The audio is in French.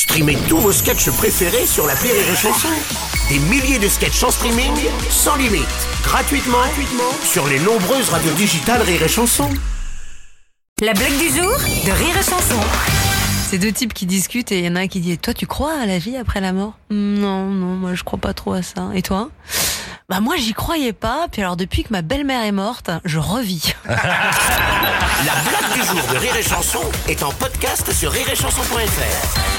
Streamez tous vos sketchs préférés sur la Rire et Chanson. Des milliers de sketchs en streaming, sans limite, gratuitement, gratuitement sur les nombreuses radios digitales Rire et Chanson. La blague du jour de Rire et Chanson. C'est deux types qui discutent et il y en a un qui dit Toi, tu crois à la vie après la mort? Non, non, moi je crois pas trop à ça. Et toi? Bah, moi j'y croyais pas, puis alors depuis que ma belle-mère est morte, je revis. La blague du jour de Rire et Chanson est en podcast sur rireetchanson.fr.